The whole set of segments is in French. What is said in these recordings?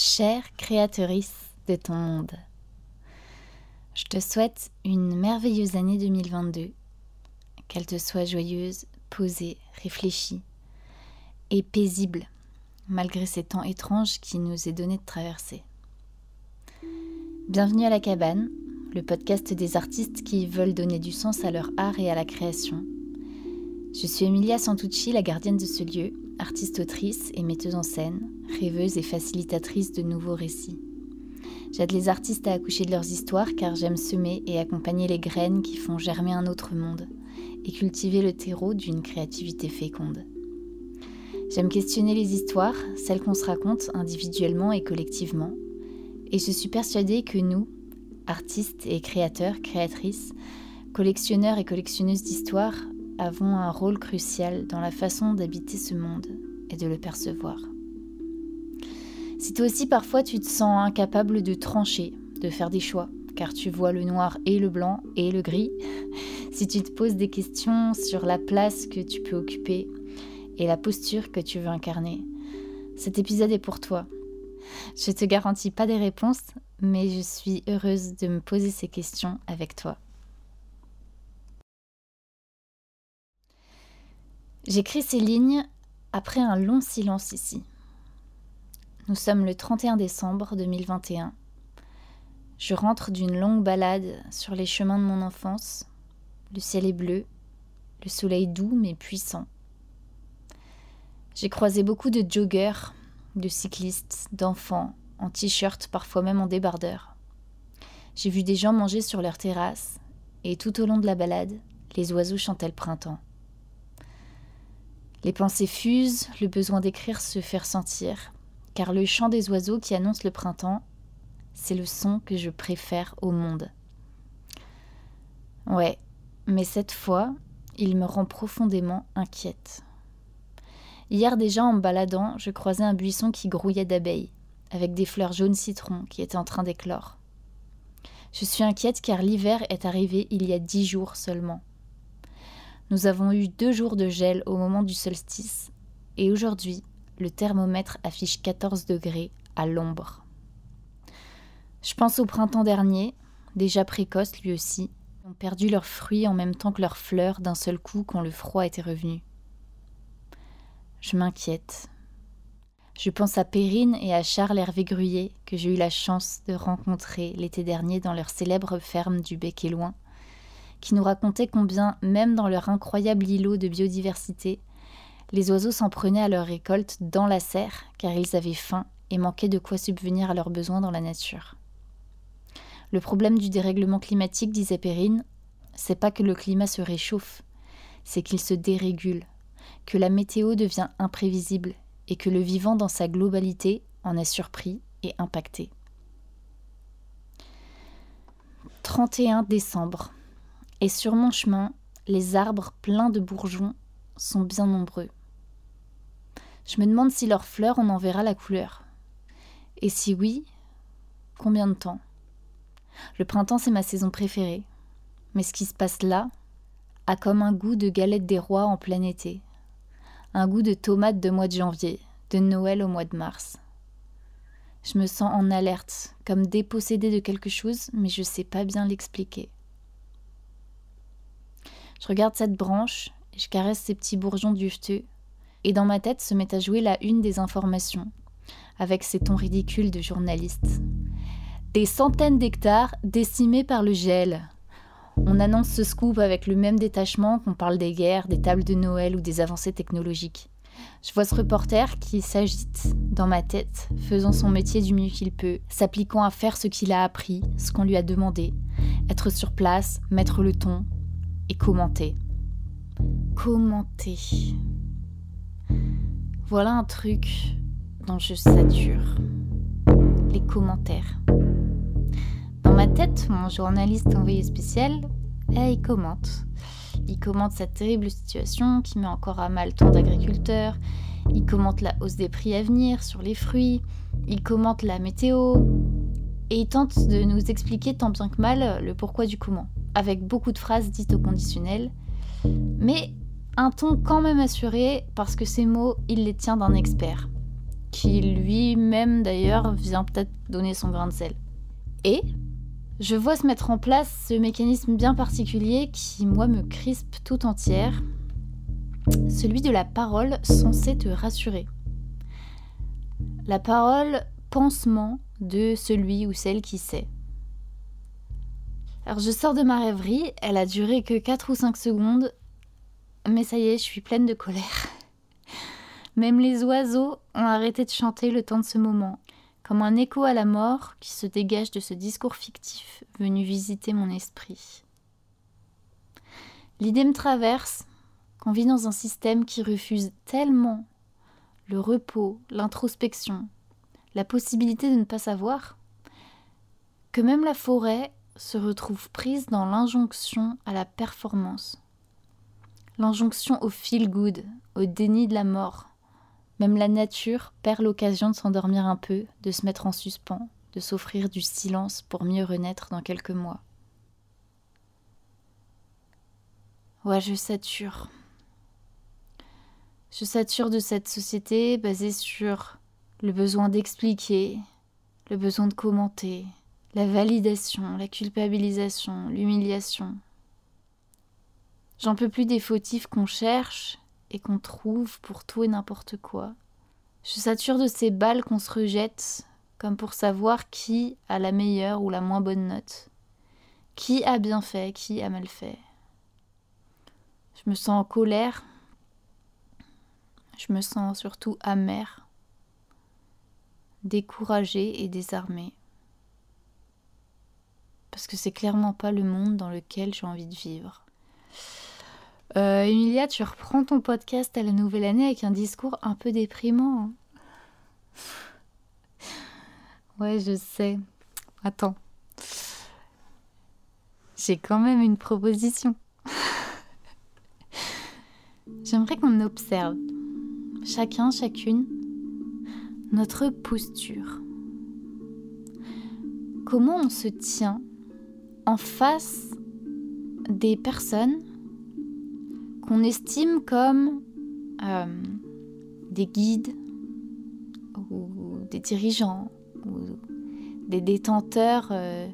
Chère créatrice de ton monde, je te souhaite une merveilleuse année 2022, qu'elle te soit joyeuse, posée, réfléchie et paisible, malgré ces temps étranges qui nous est donné de traverser. Bienvenue à la cabane, le podcast des artistes qui veulent donner du sens à leur art et à la création. Je suis Emilia Santucci, la gardienne de ce lieu, artiste-autrice et metteuse en scène, rêveuse et facilitatrice de nouveaux récits. J'aide les artistes à accoucher de leurs histoires car j'aime semer et accompagner les graines qui font germer un autre monde et cultiver le terreau d'une créativité féconde. J'aime questionner les histoires, celles qu'on se raconte individuellement et collectivement, et je suis persuadée que nous, artistes et créateurs, créatrices, collectionneurs et collectionneuses d'histoires, avons un rôle crucial dans la façon d'habiter ce monde et de le percevoir. Si toi aussi parfois tu te sens incapable de trancher, de faire des choix, car tu vois le noir et le blanc et le gris, si tu te poses des questions sur la place que tu peux occuper et la posture que tu veux incarner, cet épisode est pour toi. Je te garantis pas des réponses, mais je suis heureuse de me poser ces questions avec toi. J'écris ces lignes après un long silence ici. Nous sommes le 31 décembre 2021. Je rentre d'une longue balade sur les chemins de mon enfance. Le ciel est bleu, le soleil doux mais puissant. J'ai croisé beaucoup de joggers, de cyclistes, d'enfants, en t-shirt, parfois même en débardeur. J'ai vu des gens manger sur leur terrasse, et tout au long de la balade, les oiseaux chantaient le printemps. Les pensées fusent, le besoin d'écrire se fait ressentir, car le chant des oiseaux qui annonce le printemps, c'est le son que je préfère au monde. Ouais, mais cette fois, il me rend profondément inquiète. Hier déjà, en me baladant, je croisais un buisson qui grouillait d'abeilles, avec des fleurs jaunes citron qui étaient en train d'éclore. Je suis inquiète car l'hiver est arrivé il y a dix jours seulement. Nous avons eu deux jours de gel au moment du solstice, et aujourd'hui, le thermomètre affiche 14 degrés à l'ombre. Je pense au printemps dernier, déjà précoce lui aussi, ont perdu leurs fruits en même temps que leurs fleurs d'un seul coup quand le froid était revenu. Je m'inquiète. Je pense à Perrine et à Charles Hervé Gruyé, que j'ai eu la chance de rencontrer l'été dernier dans leur célèbre ferme du Bec et Loin, qui nous racontait combien, même dans leur incroyable îlot de biodiversité, les oiseaux s'en prenaient à leur récolte dans la serre, car ils avaient faim et manquaient de quoi subvenir à leurs besoins dans la nature. Le problème du dérèglement climatique, disait Perrine, c'est pas que le climat se réchauffe, c'est qu'il se dérégule, que la météo devient imprévisible et que le vivant dans sa globalité en est surpris et impacté. 31 décembre. Et sur mon chemin, les arbres pleins de bourgeons sont bien nombreux. Je me demande si leurs fleurs on en verra la couleur. Et si oui, combien de temps? Le printemps, c'est ma saison préférée. Mais ce qui se passe là a comme un goût de galette des rois en plein été, un goût de tomates de mois de janvier, de Noël au mois de mars. Je me sens en alerte, comme dépossédée de quelque chose, mais je ne sais pas bien l'expliquer. Je regarde cette branche, et je caresse ces petits bourgeons duveteux, et dans ma tête se met à jouer la une des informations, avec ces tons ridicules de journalistes. Des centaines d'hectares décimés par le gel. On annonce ce scoop avec le même détachement qu'on parle des guerres, des tables de Noël ou des avancées technologiques. Je vois ce reporter qui s'agite dans ma tête, faisant son métier du mieux qu'il peut, s'appliquant à faire ce qu'il a appris, ce qu'on lui a demandé, être sur place, mettre le ton, et commenter. Commenter. Voilà un truc dont je sature. Les commentaires. Dans ma tête, mon journaliste envoyé spécial, eh, il commente. Il commente cette terrible situation qui met encore à mal tant d'agriculteurs. Il commente la hausse des prix à venir sur les fruits. Il commente la météo. Et il tente de nous expliquer tant bien que mal le pourquoi du comment avec beaucoup de phrases dites au conditionnel, mais un ton quand même assuré parce que ces mots, il les tient d'un expert. qui lui-même d'ailleurs vient peut-être donner son grain de sel. Et je vois se mettre en place ce mécanisme bien particulier qui, moi, me crispe tout entière, celui de la parole censée te rassurer. La parole pansement de celui ou celle qui sait. Alors je sors de ma rêverie, elle a duré que 4 ou 5 secondes, mais ça y est, je suis pleine de colère. Même les oiseaux ont arrêté de chanter le temps de ce moment, comme un écho à la mort qui se dégage de ce discours fictif venu visiter mon esprit. L'idée me traverse qu'on vit dans un système qui refuse tellement le repos, l'introspection, la possibilité de ne pas savoir, que même la forêt se retrouve prise dans l'injonction à la performance, l'injonction au feel good, au déni de la mort. Même la nature perd l'occasion de s'endormir un peu, de se mettre en suspens, de s'offrir du silence pour mieux renaître dans quelques mois. Ouais, je sature. Je sature de cette société basée sur le besoin d'expliquer, le besoin de commenter, la validation, la culpabilisation, l'humiliation. J'en peux plus des fautifs qu'on cherche et qu'on trouve pour tout et n'importe quoi. Je sature de ces balles qu'on se rejette comme pour savoir qui a la meilleure ou la moins bonne note. Qui a bien fait, qui a mal fait. Je me sens en colère. Je me sens surtout amère, découragée et désarmée parce que c'est clairement pas le monde dans lequel j'ai envie de vivre. Euh, Emilia, tu reprends ton podcast à la nouvelle année avec un discours un peu déprimant. Hein. ouais, je sais. Attends. J'ai quand même une proposition. J'aimerais qu'on observe, chacun, chacune, notre posture. Comment on se tient en face des personnes qu'on estime comme euh, des guides ou des dirigeants ou des détenteurs euh,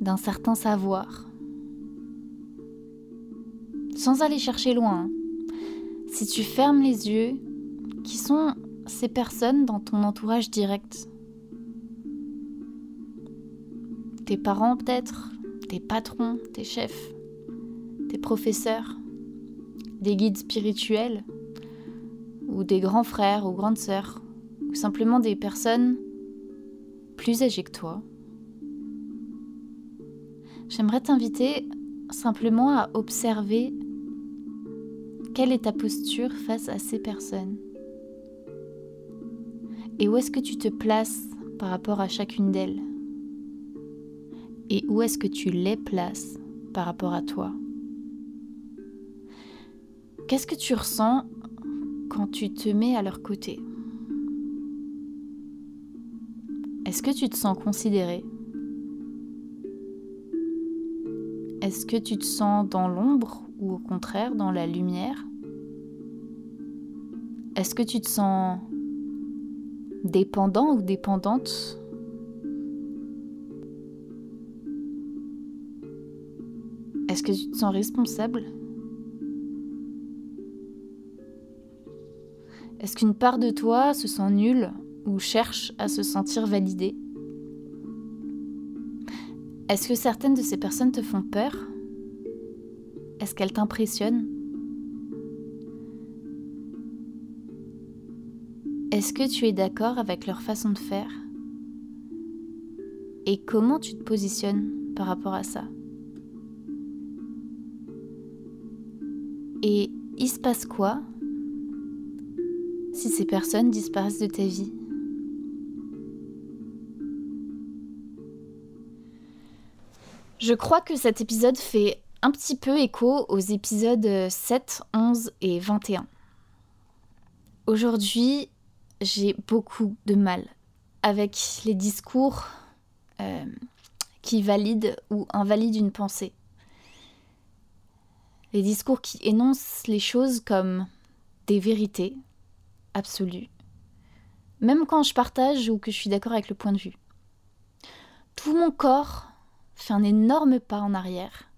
d'un certain savoir. Sans aller chercher loin, si tu fermes les yeux, qui sont ces personnes dans ton entourage direct? Tes parents peut-être, tes patrons, tes chefs, tes professeurs, des guides spirituels, ou des grands frères ou grandes sœurs, ou simplement des personnes plus âgées que toi. J'aimerais t'inviter simplement à observer quelle est ta posture face à ces personnes. Et où est-ce que tu te places par rapport à chacune d'elles? Et où est-ce que tu les places par rapport à toi? Qu'est-ce que tu ressens quand tu te mets à leur côté? Est-ce que tu te sens considéré Est-ce que tu te sens dans l'ombre ou au contraire dans la lumière? Est-ce que tu te sens dépendant ou dépendante Est-ce que tu te sens responsable? Est-ce qu'une part de toi se sent nulle ou cherche à se sentir validée? Est-ce que certaines de ces personnes te font peur? Est-ce qu'elles t'impressionnent? Est-ce que tu es d'accord avec leur façon de faire? Et comment tu te positionnes par rapport à ça? Et il se passe quoi si ces personnes disparaissent de ta vie Je crois que cet épisode fait un petit peu écho aux épisodes 7, 11 et 21. Aujourd'hui, j'ai beaucoup de mal avec les discours euh, qui valident ou invalident une pensée discours qui énoncent les choses comme des vérités absolues, même quand je partage ou que je suis d'accord avec le point de vue. Tout mon corps fait un énorme pas en arrière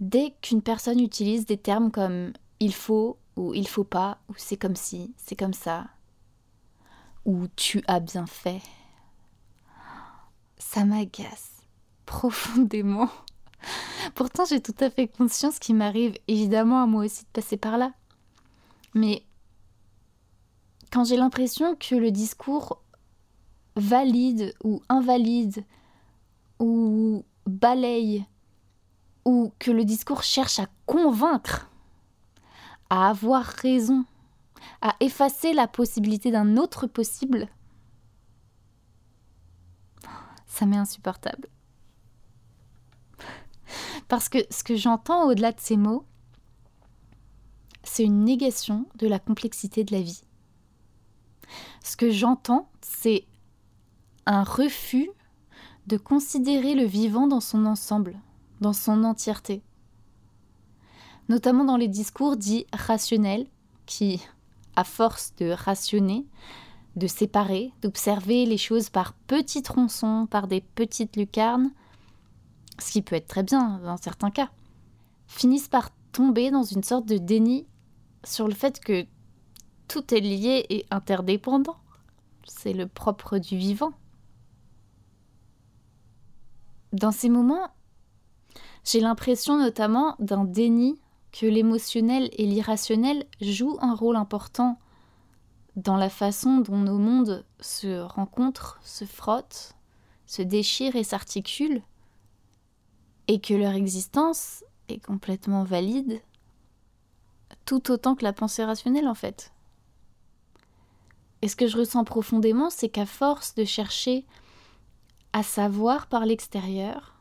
dès qu'une personne utilise des termes comme il faut ou il faut pas ou c'est comme si, c'est comme ça ou tu as bien fait. Ça m'agace profondément. Pourtant, j'ai tout à fait conscience qu'il m'arrive évidemment à moi aussi de passer par là. Mais quand j'ai l'impression que le discours valide ou invalide ou balaye ou que le discours cherche à convaincre, à avoir raison, à effacer la possibilité d'un autre possible, ça m'est insupportable. Parce que ce que j'entends au-delà de ces mots, c'est une négation de la complexité de la vie. Ce que j'entends, c'est un refus de considérer le vivant dans son ensemble, dans son entièreté. Notamment dans les discours dits rationnels, qui, à force de rationner, de séparer, d'observer les choses par petits tronçons, par des petites lucarnes, ce qui peut être très bien dans certains cas, finissent par tomber dans une sorte de déni sur le fait que tout est lié et interdépendant. C'est le propre du vivant. Dans ces moments, j'ai l'impression notamment d'un déni que l'émotionnel et l'irrationnel jouent un rôle important dans la façon dont nos mondes se rencontrent, se frottent, se déchirent et s'articulent, et que leur existence est complètement valide, tout autant que la pensée rationnelle en fait. Et ce que je ressens profondément, c'est qu'à force de chercher à savoir par l'extérieur,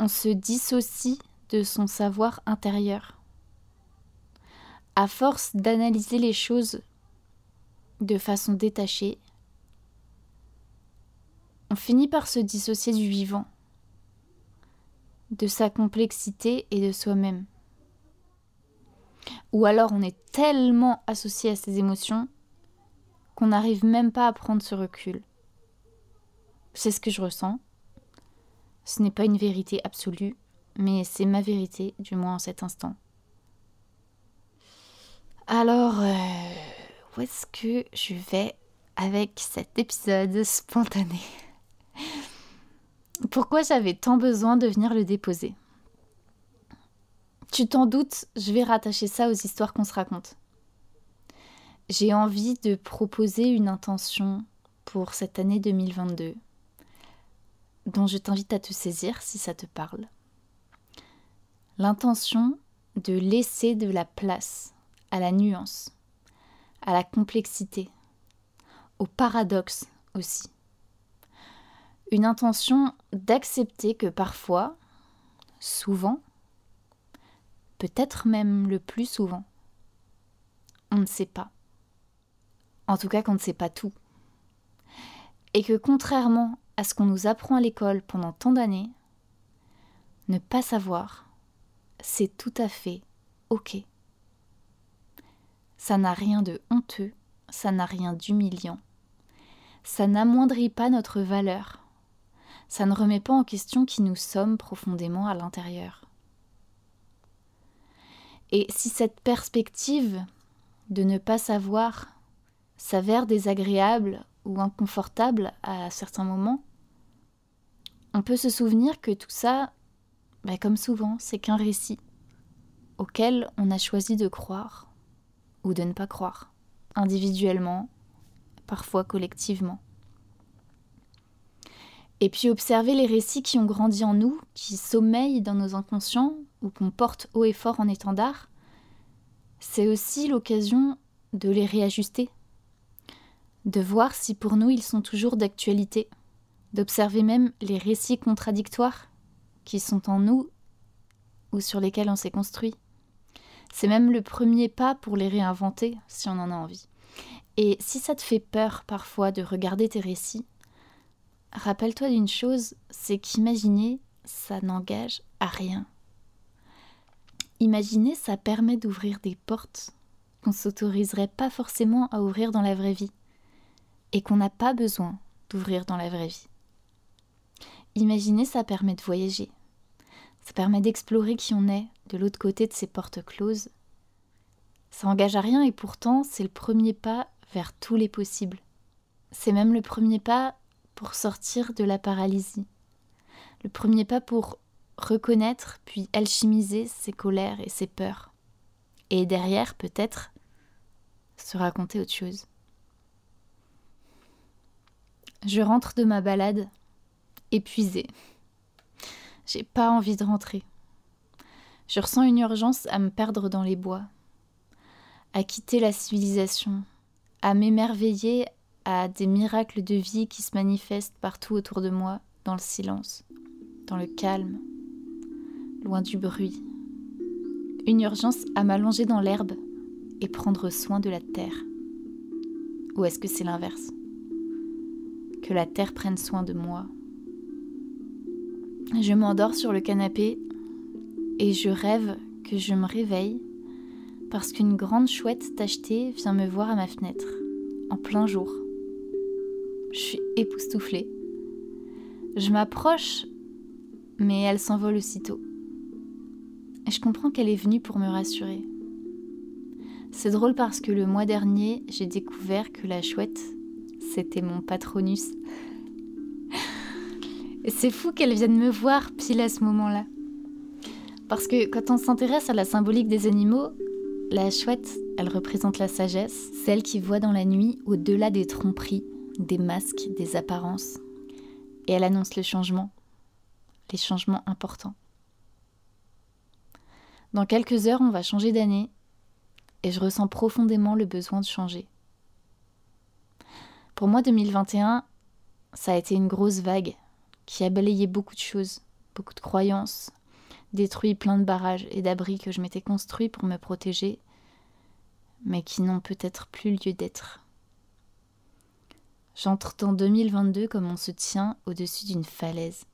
on se dissocie de son savoir intérieur. À force d'analyser les choses de façon détachée, on finit par se dissocier du vivant, de sa complexité et de soi-même. Ou alors on est tellement associé à ses émotions qu'on n'arrive même pas à prendre ce recul. C'est ce que je ressens. Ce n'est pas une vérité absolue, mais c'est ma vérité, du moins en cet instant. Alors, euh, où est-ce que je vais avec cet épisode spontané? Pourquoi j'avais tant besoin de venir le déposer? Tu t'en doutes, je vais rattacher ça aux histoires qu'on se raconte. J'ai envie de proposer une intention pour cette année 2022 dont je t'invite à te saisir si ça te parle. L'intention de laisser de la place à la nuance, à la complexité, au paradoxe aussi. Une intention d'accepter que parfois, souvent, peut-être même le plus souvent, on ne sait pas. En tout cas qu'on ne sait pas tout. Et que contrairement à ce qu'on nous apprend à l'école pendant tant d'années, ne pas savoir, c'est tout à fait OK. Ça n'a rien de honteux, ça n'a rien d'humiliant. Ça n'amoindrit pas notre valeur. Ça ne remet pas en question qui nous sommes profondément à l'intérieur. Et si cette perspective de ne pas savoir s'avère désagréable ou inconfortable à certains moments, on peut se souvenir que tout ça, bah, comme souvent, c'est qu'un récit auquel on a choisi de croire ou de ne pas croire, individuellement, parfois collectivement. Et puis observer les récits qui ont grandi en nous, qui sommeillent dans nos inconscients ou qu'on porte haut et fort en étendard, c'est aussi l'occasion de les réajuster, de voir si pour nous ils sont toujours d'actualité, d'observer même les récits contradictoires qui sont en nous ou sur lesquels on s'est construit. C'est même le premier pas pour les réinventer si on en a envie. Et si ça te fait peur parfois de regarder tes récits, rappelle-toi d'une chose, c'est qu'imaginer, ça n'engage à rien. Imaginer, ça permet d'ouvrir des portes qu'on s'autoriserait pas forcément à ouvrir dans la vraie vie et qu'on n'a pas besoin d'ouvrir dans la vraie vie. Imaginer, ça permet de voyager. Ça permet d'explorer qui on est de l'autre côté de ces portes closes. Ça engage à rien et pourtant c'est le premier pas vers tous les possibles. C'est même le premier pas pour sortir de la paralysie. Le premier pas pour reconnaître puis alchimiser ses colères et ses peurs. Et derrière, peut-être, se raconter autre chose. Je rentre de ma balade, épuisée. J'ai pas envie de rentrer. Je ressens une urgence à me perdre dans les bois, à quitter la civilisation, à m'émerveiller à des miracles de vie qui se manifestent partout autour de moi, dans le silence, dans le calme, loin du bruit. Une urgence à m'allonger dans l'herbe et prendre soin de la terre. Ou est-ce que c'est l'inverse? Que la terre prenne soin de moi. Je m'endors sur le canapé et je rêve que je me réveille parce qu'une grande chouette tachetée vient me voir à ma fenêtre, en plein jour. Je suis époustouflée. Je m'approche, mais elle s'envole aussitôt. Et je comprends qu'elle est venue pour me rassurer. C'est drôle parce que le mois dernier, j'ai découvert que la chouette, c'était mon patronus. C'est fou qu'elle vienne me voir pile à ce moment-là. Parce que quand on s'intéresse à la symbolique des animaux, la chouette, elle représente la sagesse, celle qui voit dans la nuit au-delà des tromperies, des masques, des apparences. Et elle annonce le changement, les changements importants. Dans quelques heures, on va changer d'année et je ressens profondément le besoin de changer. Pour moi, 2021, ça a été une grosse vague qui a balayé beaucoup de choses, beaucoup de croyances, détruit plein de barrages et d'abris que je m'étais construits pour me protéger, mais qui n'ont peut-être plus lieu d'être. J'entre dans 2022 comme on se tient au-dessus d'une falaise.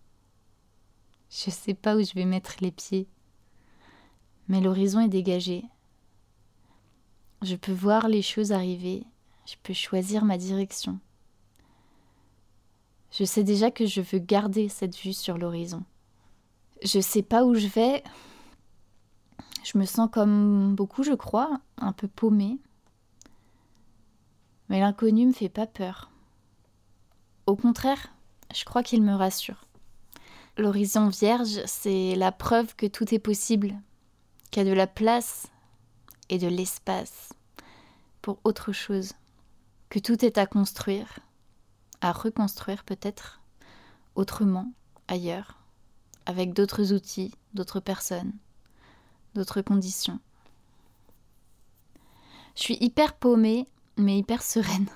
Je sais pas où je vais mettre les pieds, mais l'horizon est dégagé. Je peux voir les choses arriver, je peux choisir ma direction. Je sais déjà que je veux garder cette vue sur l'horizon. Je sais pas où je vais. Je me sens comme beaucoup, je crois, un peu paumée. Mais l'inconnu me fait pas peur. Au contraire, je crois qu'il me rassure. L'horizon vierge, c'est la preuve que tout est possible, qu'il y a de la place et de l'espace pour autre chose, que tout est à construire, à reconstruire peut-être, autrement, ailleurs avec d'autres outils, d'autres personnes, d'autres conditions. Je suis hyper paumée, mais hyper sereine,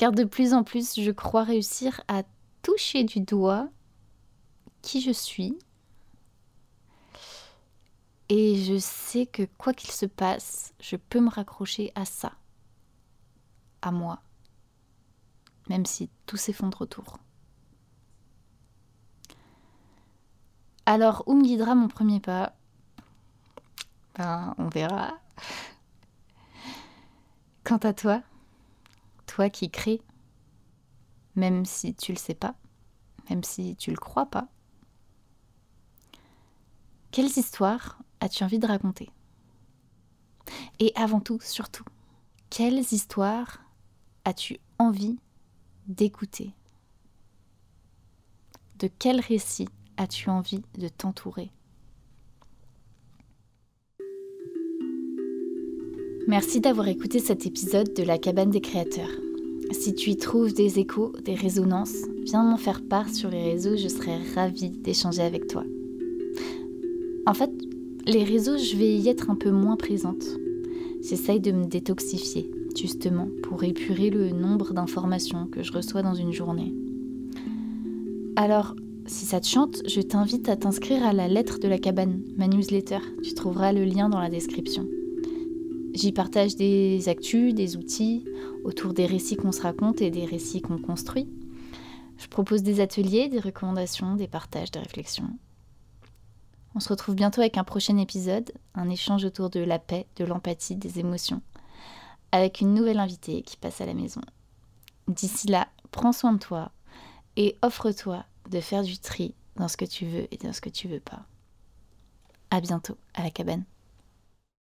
car de plus en plus je crois réussir à toucher du doigt qui je suis. Et je sais que quoi qu'il se passe, je peux me raccrocher à ça, à moi, même si tout s'effondre autour. Alors, où me guidera mon premier pas? Ben, on verra. Quant à toi, qui crées, même si tu le sais pas, même si tu le crois pas, quelles histoires as-tu envie de raconter? Et avant tout, surtout, quelles histoires as-tu envie d'écouter? De quel récit as-tu envie de t'entourer? Merci d'avoir écouté cet épisode de La cabane des créateurs. Si tu y trouves des échos, des résonances, viens m'en faire part sur les réseaux, je serai ravie d'échanger avec toi. En fait, les réseaux, je vais y être un peu moins présente. J'essaye de me détoxifier, justement, pour épurer le nombre d'informations que je reçois dans une journée. Alors, si ça te chante, je t'invite à t'inscrire à la lettre de la cabane, ma newsletter. Tu trouveras le lien dans la description. J'y partage des actus, des outils autour des récits qu'on se raconte et des récits qu'on construit. Je propose des ateliers, des recommandations, des partages, des réflexions. On se retrouve bientôt avec un prochain épisode, un échange autour de la paix, de l'empathie, des émotions. avec une nouvelle invitée qui passe à la maison. D'ici là, prends soin de toi et offre-toi de faire du tri dans ce que tu veux et dans ce que tu veux pas. À bientôt à la cabane.